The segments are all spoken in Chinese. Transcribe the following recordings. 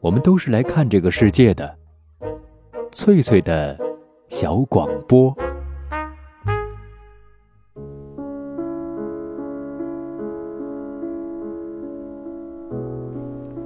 我们都是来看这个世界的。翠翠的小广播。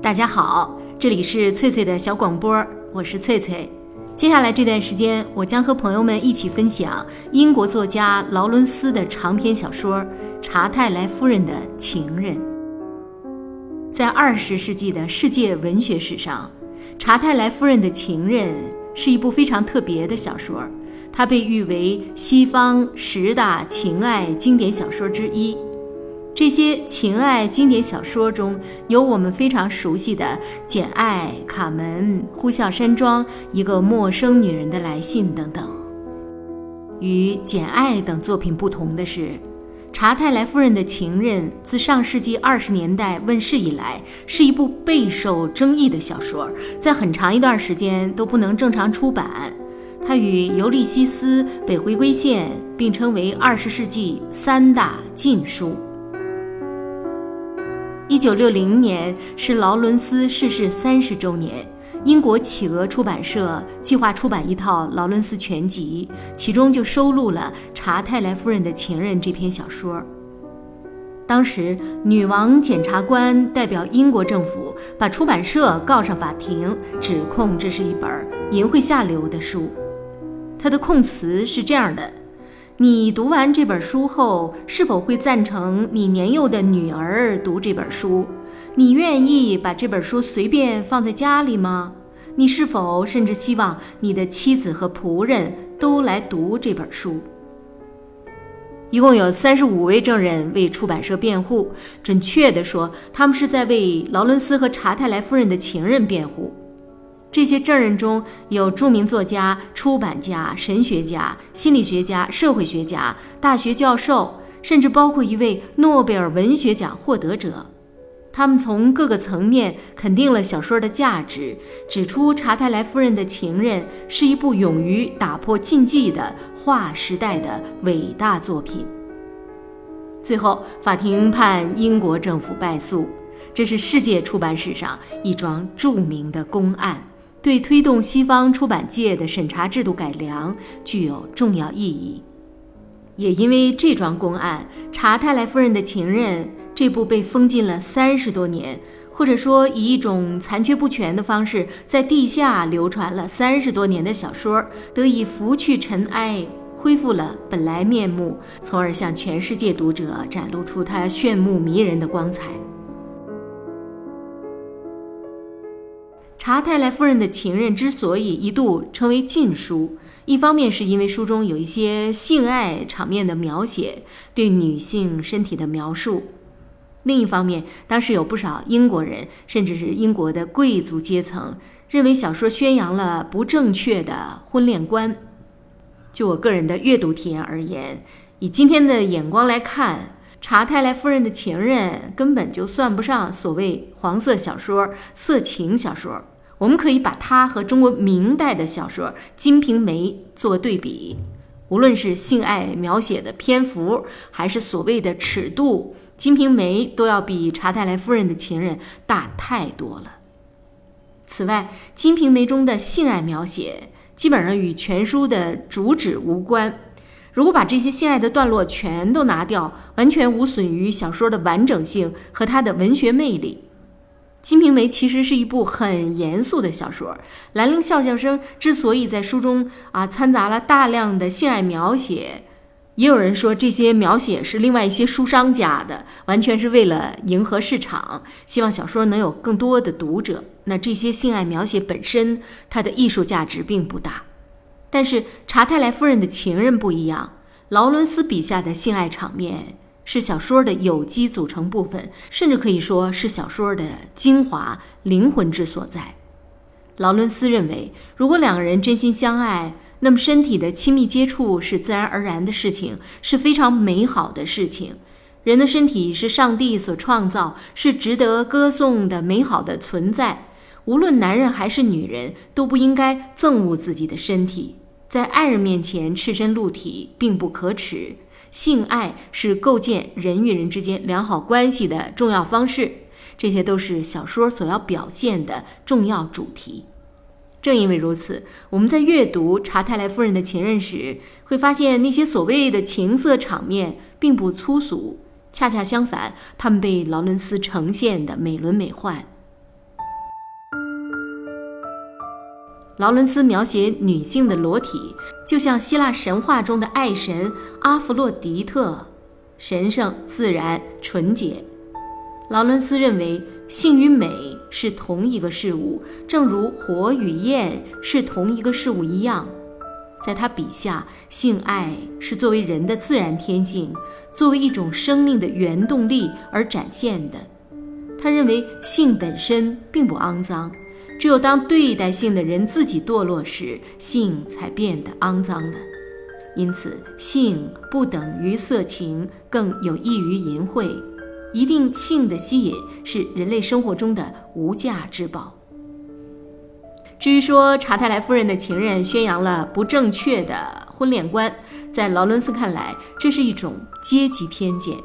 大家好，这里是翠翠的小广播，我是翠翠。接下来这段时间，我将和朋友们一起分享英国作家劳伦斯的长篇小说《查泰莱夫人的情人》。在二十世纪的世界文学史上，《查泰莱夫人的情人》是一部非常特别的小说，它被誉为西方十大情爱经典小说之一。这些情爱经典小说中有我们非常熟悉的《简·爱》《卡门》《呼啸山庄》《一个陌生女人的来信》等等。与《简·爱》等作品不同的是，《查泰莱夫人的情人》自上世纪二十年代问世以来，是一部备受争议的小说，在很长一段时间都不能正常出版。它与《尤利西斯》《北回归线》并称为二十世纪三大禁书。一九六零年是劳伦斯逝世三十周年，英国企鹅出版社计划出版一套劳伦斯全集，其中就收录了《查泰莱夫人的情人》这篇小说。当时，女王检察官代表英国政府把出版社告上法庭，指控这是一本淫秽下流的书。他的控词是这样的。你读完这本书后，是否会赞成你年幼的女儿读这本书？你愿意把这本书随便放在家里吗？你是否甚至希望你的妻子和仆人都来读这本书？一共有三十五位证人为出版社辩护，准确地说，他们是在为劳伦斯和查泰莱夫人的情人辩护。这些证人中有著名作家、出版家、神学家、心理学家、社会学家、大学教授，甚至包括一位诺贝尔文学奖获得者。他们从各个层面肯定了小说的价值，指出查泰莱夫人的情人是一部勇于打破禁忌的划时代的伟大作品。最后，法庭判英国政府败诉，这是世界出版史上一桩著名的公案。对推动西方出版界的审查制度改良具有重要意义。也因为这桩公案，《查泰莱夫人的情人》这部被封禁了三十多年，或者说以一种残缺不全的方式在地下流传了三十多年的小说，得以拂去尘埃，恢复了本来面目，从而向全世界读者展露出它炫目迷人的光彩。查泰莱夫人的情人之所以一度成为禁书，一方面是因为书中有一些性爱场面的描写，对女性身体的描述；另一方面，当时有不少英国人，甚至是英国的贵族阶层，认为小说宣扬了不正确的婚恋观。就我个人的阅读体验而言，以今天的眼光来看，查泰莱夫人的情人根本就算不上所谓黄色小说、色情小说。我们可以把它和中国明代的小说《金瓶梅》做对比，无论是性爱描写的篇幅，还是所谓的尺度，《金瓶梅》都要比查泰莱夫人的情人大太多了。此外，《金瓶梅》中的性爱描写基本上与全书的主旨无关。如果把这些性爱的段落全都拿掉，完全无损于小说的完整性和它的文学魅力。《金瓶梅》其实是一部很严肃的小说。兰陵笑笑生之所以在书中啊掺杂了大量的性爱描写，也有人说这些描写是另外一些书商加的，完全是为了迎合市场，希望小说能有更多的读者。那这些性爱描写本身，它的艺术价值并不大。但是查泰莱夫人的情人不一样，劳伦斯笔下的性爱场面。是小说的有机组成部分，甚至可以说是小说的精华、灵魂之所在。劳伦斯认为，如果两个人真心相爱，那么身体的亲密接触是自然而然的事情，是非常美好的事情。人的身体是上帝所创造，是值得歌颂的美好的存在。无论男人还是女人，都不应该憎恶自己的身体，在爱人面前赤身露体并不可耻。性爱是构建人与人之间良好关系的重要方式。这些都是小说所要表现的重要主题。正因为如此，我们在阅读查泰莱夫人的情人时，会发现那些所谓的情色场面并不粗俗，恰恰相反，他们被劳伦斯呈现的美轮美奂。劳伦斯描写女性的裸体，就像希腊神话中的爱神阿弗洛狄特，神圣、自然、纯洁。劳伦斯认为，性与美是同一个事物，正如火与焰是同一个事物一样。在他笔下，性爱是作为人的自然天性，作为一种生命的原动力而展现的。他认为，性本身并不肮脏，只有当对待性的人自己堕落时，性才变得肮脏了。因此，性不等于色情，更有益于淫秽。一定性的吸引是人类生活中的无价之宝。至于说查泰莱夫人的情人宣扬了不正确的婚恋观，在劳伦斯看来，这是一种阶级偏见。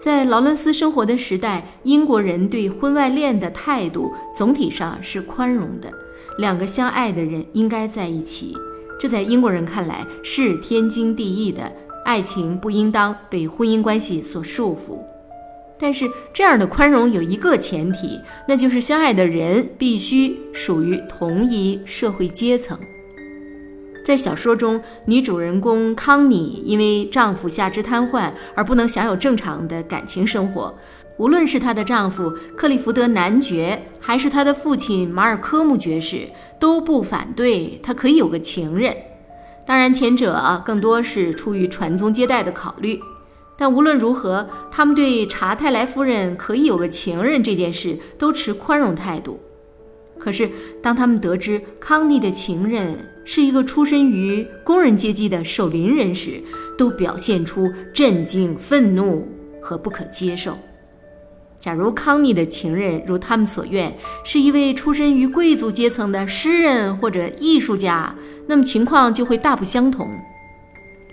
在劳伦斯生活的时代，英国人对婚外恋的态度总体上是宽容的，两个相爱的人应该在一起，这在英国人看来是天经地义的，爱情不应当被婚姻关系所束缚。但是这样的宽容有一个前提，那就是相爱的人必须属于同一社会阶层。在小说中，女主人公康妮因为丈夫下肢瘫痪而不能享有正常的感情生活。无论是她的丈夫克利福德男爵，还是她的父亲马尔科姆爵士，都不反对她可以有个情人。当然，前者更多是出于传宗接代的考虑。但无论如何，他们对查泰莱夫人可以有个情人这件事都持宽容态度。可是，当他们得知康妮的情人是一个出身于工人阶级的守林人时，都表现出震惊、愤怒和不可接受。假如康妮的情人如他们所愿是一位出身于贵族阶层的诗人或者艺术家，那么情况就会大不相同。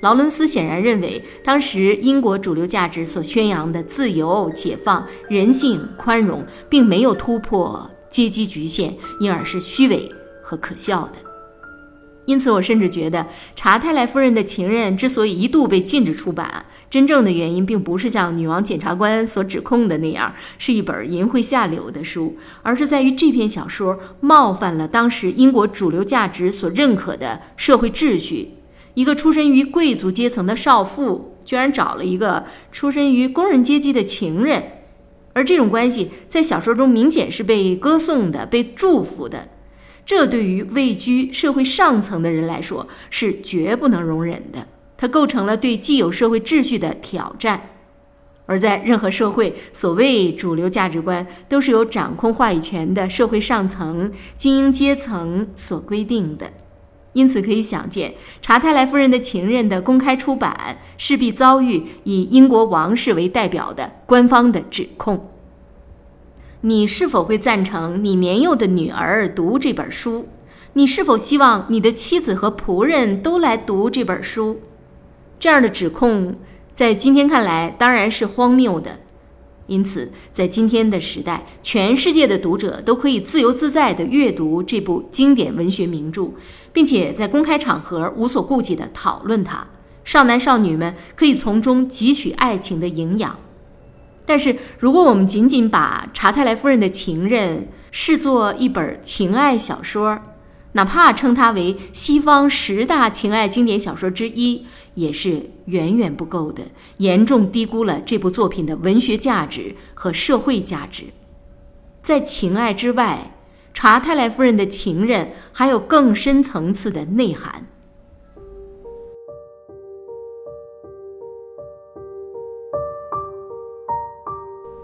劳伦斯显然认为，当时英国主流价值所宣扬的自由、解放、人性、宽容，并没有突破阶级局限，因而是虚伪和可笑的。因此，我甚至觉得查泰莱夫人的情人之所以一度被禁止出版，真正的原因并不是像女王检察官所指控的那样是一本淫秽下流的书，而是在于这篇小说冒犯了当时英国主流价值所认可的社会秩序。一个出身于贵族阶层的少妇，居然找了一个出身于工人阶级的情人，而这种关系在小说中明显是被歌颂的、被祝福的。这对于位居社会上层的人来说是绝不能容忍的，它构成了对既有社会秩序的挑战。而在任何社会，所谓主流价值观都是由掌控话语权的社会上层精英阶层所规定的。因此可以想见，查泰莱夫人的情人的公开出版势必遭遇以英国王室为代表的官方的指控。你是否会赞成你年幼的女儿读这本书？你是否希望你的妻子和仆人都来读这本书？这样的指控在今天看来当然是荒谬的。因此，在今天的时代，全世界的读者都可以自由自在地阅读这部经典文学名著，并且在公开场合无所顾忌地讨论它。少男少女们可以从中汲取爱情的营养。但是，如果我们仅仅把查泰莱夫人的情人视作一本情爱小说，哪怕称它为西方十大情爱经典小说之一，也是远远不够的，严重低估了这部作品的文学价值和社会价值。在情爱之外，查泰莱夫人的情人还有更深层次的内涵。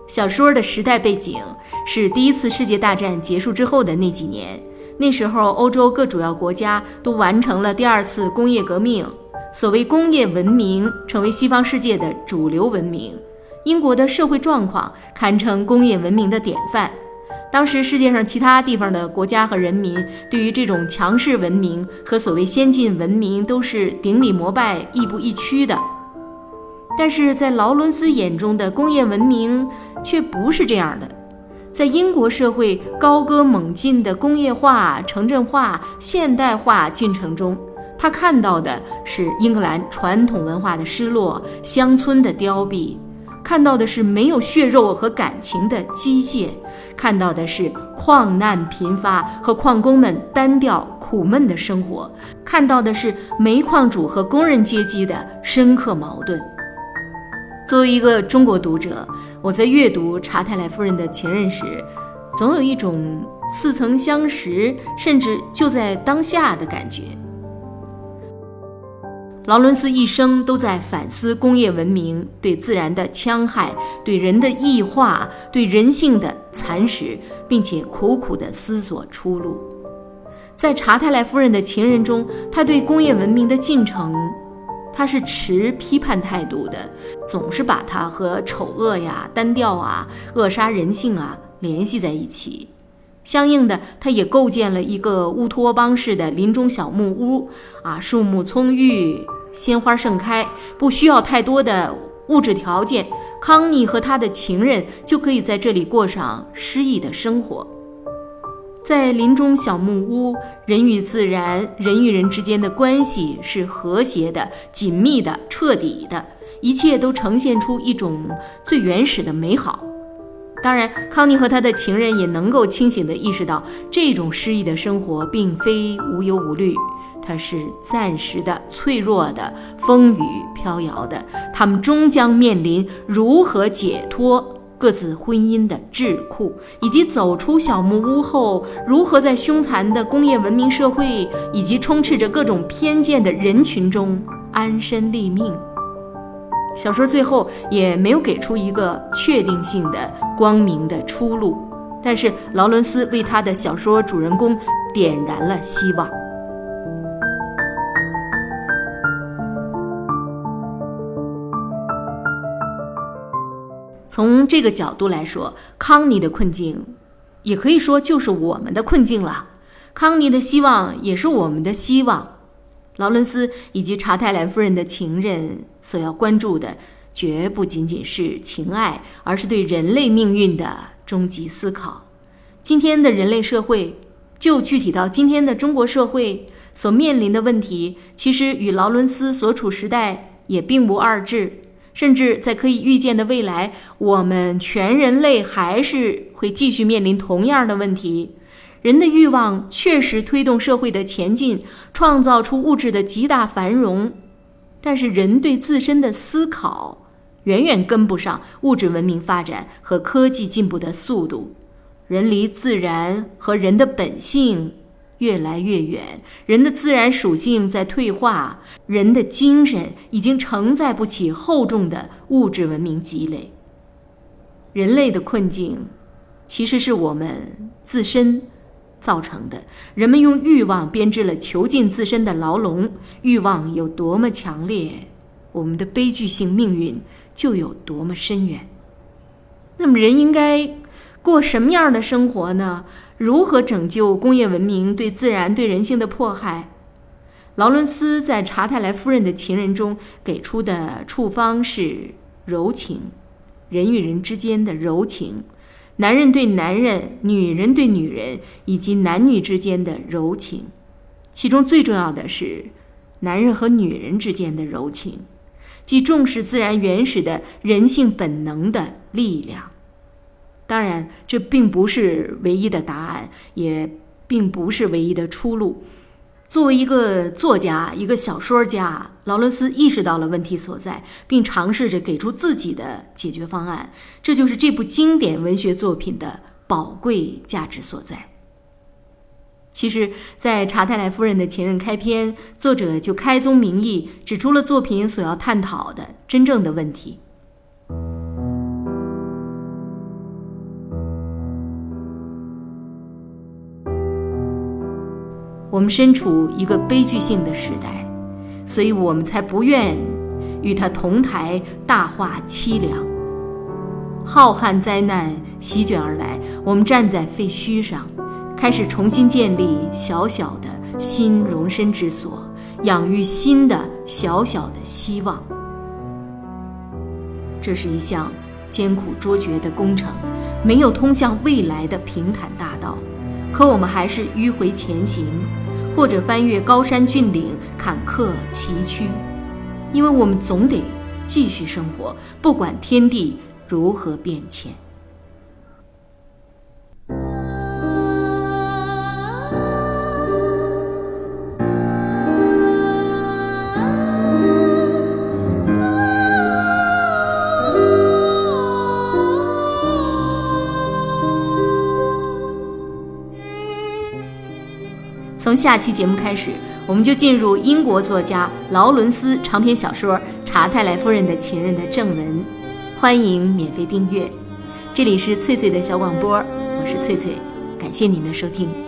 小说的时代背景是第一次世界大战结束之后的那几年。那时候，欧洲各主要国家都完成了第二次工业革命，所谓工业文明成为西方世界的主流文明。英国的社会状况堪称工业文明的典范。当时，世界上其他地方的国家和人民对于这种强势文明和所谓先进文明都是顶礼膜拜、亦步亦趋的。但是在劳伦斯眼中的工业文明却不是这样的。在英国社会高歌猛进的工业化、城镇化、现代化进程中，他看到的是英格兰传统文化的失落、乡村的凋敝，看到的是没有血肉和感情的机械，看到的是矿难频发和矿工们单调苦闷的生活，看到的是煤矿主和工人阶级的深刻矛盾。作为一个中国读者，我在阅读查泰莱夫人的情人时，总有一种似曾相识，甚至就在当下的感觉。劳伦斯一生都在反思工业文明对自然的戕害、对人的异化、对人性的蚕食，并且苦苦地思索出路。在查泰莱夫人的情人中，他对工业文明的进程。他是持批判态度的，总是把它和丑恶呀、单调啊、扼杀人性啊联系在一起。相应的，他也构建了一个乌托邦式的林中小木屋，啊，树木葱郁，鲜花盛开，不需要太多的物质条件，康妮和他的情人就可以在这里过上诗意的生活。在林中小木屋，人与自然、人与人之间的关系是和谐的、紧密的、彻底的，一切都呈现出一种最原始的美好。当然，康妮和他的情人也能够清醒地意识到，这种诗意的生活并非无忧无虑，它是暂时的、脆弱的、风雨飘摇的，他们终将面临如何解脱。各自婚姻的桎梏，以及走出小木屋后如何在凶残的工业文明社会以及充斥着各种偏见的人群中安身立命。小说最后也没有给出一个确定性的光明的出路，但是劳伦斯为他的小说主人公点燃了希望。从这个角度来说，康妮的困境，也可以说就是我们的困境了。康妮的希望也是我们的希望。劳伦斯以及查泰莱夫人的情人所要关注的，绝不仅仅是情爱，而是对人类命运的终极思考。今天的人类社会，就具体到今天的中国社会所面临的问题，其实与劳伦斯所处时代也并无二致。甚至在可以预见的未来，我们全人类还是会继续面临同样的问题。人的欲望确实推动社会的前进，创造出物质的极大繁荣，但是人对自身的思考远远跟不上物质文明发展和科技进步的速度。人离自然和人的本性。越来越远，人的自然属性在退化，人的精神已经承载不起厚重的物质文明积累。人类的困境，其实是我们自身造成的。人们用欲望编织了囚禁自身的牢笼，欲望有多么强烈，我们的悲剧性命运就有多么深远。那么，人应该过什么样的生活呢？如何拯救工业文明对自然、对人性的迫害？劳伦斯在查泰莱夫人的情人中给出的处方是柔情，人与人之间的柔情，男人对男人、女人对女人以及男女之间的柔情，其中最重要的是男人和女人之间的柔情，即重视自然原始的人性本能的力量。当然，这并不是唯一的答案，也并不是唯一的出路。作为一个作家、一个小说家，劳伦斯意识到了问题所在，并尝试着给出自己的解决方案。这就是这部经典文学作品的宝贵价值所在。其实，在查泰莱夫人的前任开篇，作者就开宗明义指出了作品所要探讨的真正的问题。我们身处一个悲剧性的时代，所以我们才不愿与他同台大话凄凉。浩瀚灾难席卷而来，我们站在废墟上，开始重新建立小小的新容身之所，养育新的小小的希望。这是一项艰苦卓绝的工程，没有通向未来的平坦大道，可我们还是迂回前行，或者翻越高山峻岭、坎坷崎岖，因为我们总得继续生活，不管天地如何变迁。从下期节目开始，我们就进入英国作家劳伦斯长篇小说《查泰莱夫人的情人》的正文。欢迎免费订阅，这里是翠翠的小广播，我是翠翠，感谢您的收听。